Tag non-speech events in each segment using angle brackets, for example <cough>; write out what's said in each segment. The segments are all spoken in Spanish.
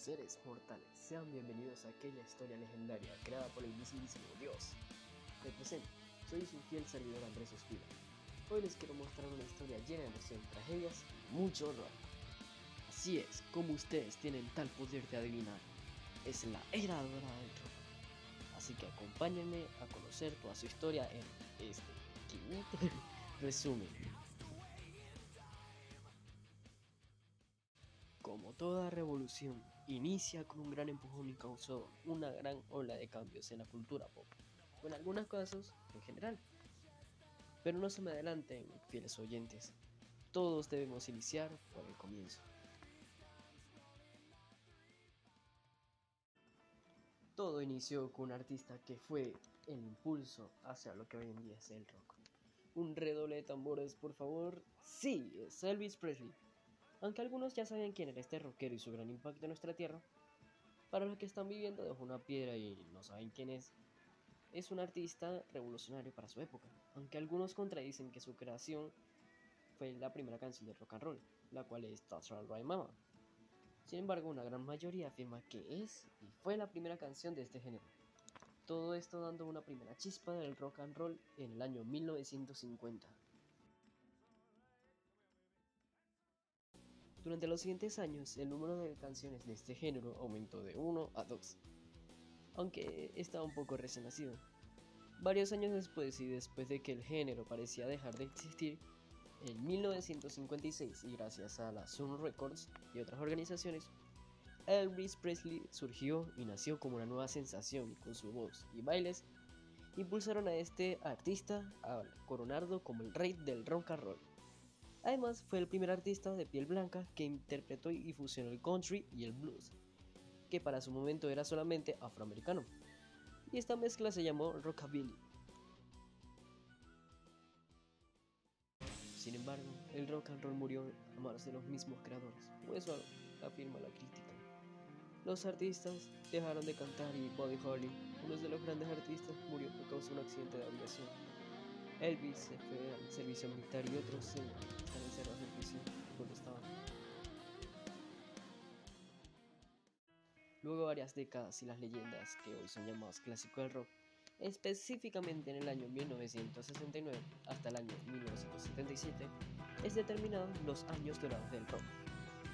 Seres mortales, sean bienvenidos a aquella historia legendaria creada por el mismísimo Dios. Me presento, soy su fiel servidor Andrés Ospina. Hoy les quiero mostrar una historia llena de emoción, tragedias y mucho horror. Así es, como ustedes tienen tal poder de adivinar, es la era dorada del rock. Así que acompáñenme a conocer toda su historia en este quinto <laughs> resumen. Como toda revolución, inicia con un gran empujón y causó una gran ola de cambios en la cultura pop, o en algunos casos en general. Pero no se me adelanten, fieles oyentes, todos debemos iniciar por el comienzo. Todo inició con un artista que fue el impulso hacia lo que hoy en día es el rock. Un redoble de tambores, por favor. Sí, es Elvis Presley. Aunque algunos ya saben quién era este rockero y su gran impacto en nuestra tierra, para los que están viviendo debajo una piedra y no saben quién es, es un artista revolucionario para su época, aunque algunos contradicen que su creación fue la primera canción de rock and roll, la cual es That's Right Mama. Sin embargo, una gran mayoría afirma que es y fue la primera canción de este género. Todo esto dando una primera chispa del rock and roll en el año 1950. Durante los siguientes años, el número de canciones de este género aumentó de 1 a 2, aunque estaba un poco recién nacido. Varios años después y después de que el género parecía dejar de existir, en 1956 y gracias a la Sun Records y otras organizaciones, Elvis Presley surgió y nació como una nueva sensación con su voz y bailes impulsaron a este artista a coronarlo como el rey del rock and roll. Además, fue el primer artista de piel blanca que interpretó y fusionó el country y el blues, que para su momento era solamente afroamericano. Y esta mezcla se llamó rockabilly. Sin embargo, el rock and roll murió a manos de los mismos creadores, o eso afirma la crítica. Los artistas dejaron de cantar y Buddy Holly, uno de los grandes artistas, murió por causa de un accidente de aviación. Elvis se fue al servicio militar y otros se están encerrados en estaban. Luego varias décadas y las leyendas que hoy son llamados clásicos del rock, específicamente en el año 1969 hasta el año 1977, es determinado los años dorados del rock,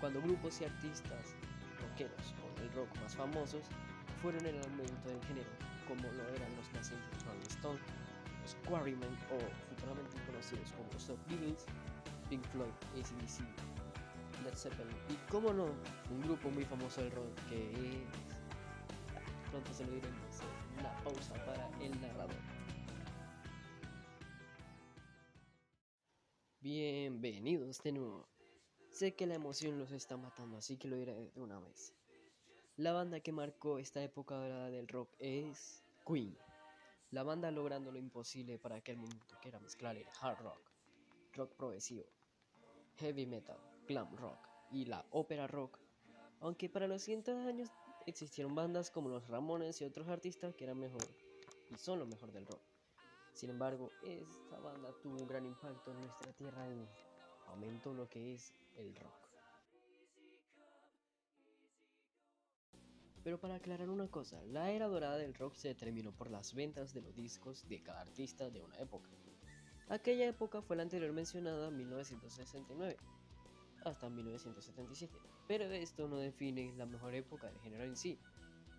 cuando grupos y artistas rockeros o del rock más famosos fueron el aumento del género, como lo eran los nacientes Rolling Stone, los Quarrymen o futuramente conocidos como los Beatles, Pink Floyd, ACDC, Led Zeppelin y como no, un grupo muy famoso del rock que es... Pronto se lo diremos, una pausa para el narrador. Bienvenidos de nuevo. Sé que la emoción los está matando, así que lo diré de una vez. La banda que marcó esta época dorada del rock es Queen. La banda logrando lo imposible para aquel momento que era mezclar el hard rock, rock progresivo, heavy metal, glam rock y la ópera rock. Aunque para los siguientes años existieron bandas como los Ramones y otros artistas que eran mejor y son lo mejor del rock. Sin embargo, esta banda tuvo un gran impacto en nuestra tierra y aumentó lo que es el rock. Pero para aclarar una cosa, la era dorada del rock se determinó por las ventas de los discos de cada artista de una época. Aquella época fue la anterior mencionada 1969 hasta 1977, pero esto no define la mejor época del género en sí,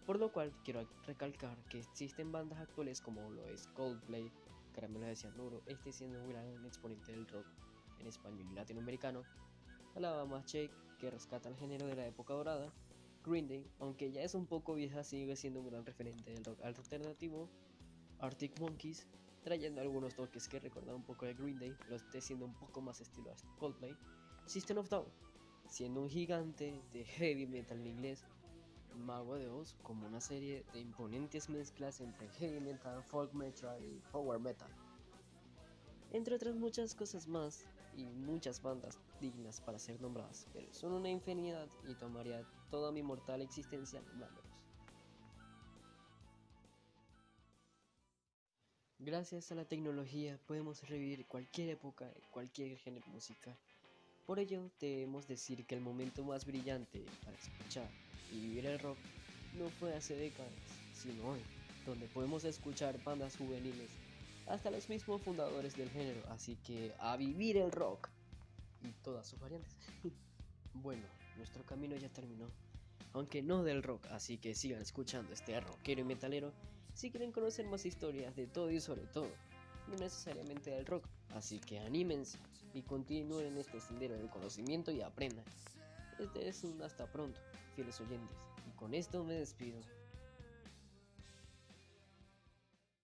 por lo cual quiero recalcar que existen bandas actuales como lo es Coldplay, Caramelo de Cianuro, este siendo un gran exponente del rock en español y latinoamericano, Alabama Shake, que rescata el género de la época dorada, Green Day, aunque ya es un poco vieja, sigue siendo un gran referente del rock alternativo, Arctic Monkeys, trayendo algunos toques que recuerdan un poco de Green Day, pero esté siendo un poco más estilo Coldplay, System of Down, siendo un gigante de heavy metal en inglés, Mago de Oz como una serie de imponentes mezclas entre heavy metal, folk metal y power metal. Entre otras muchas cosas más y muchas bandas dignas para ser nombradas, pero son una infinidad y tomaría toda mi mortal existencia nombrándolos. Gracias a la tecnología podemos revivir cualquier época cualquier género musical. Por ello debemos decir que el momento más brillante para escuchar y vivir el rock no fue hace décadas, sino hoy, donde podemos escuchar bandas juveniles hasta los mismos fundadores del género, así que a vivir el rock y todas sus variantes. <laughs> bueno, nuestro camino ya terminó, aunque no del rock, así que sigan escuchando este rockero y metalero si quieren conocer más historias de todo y sobre todo, no necesariamente del rock, así que anímense y continúen este sendero del conocimiento y aprendan. Este es un hasta pronto, fieles oyentes, y con esto me despido.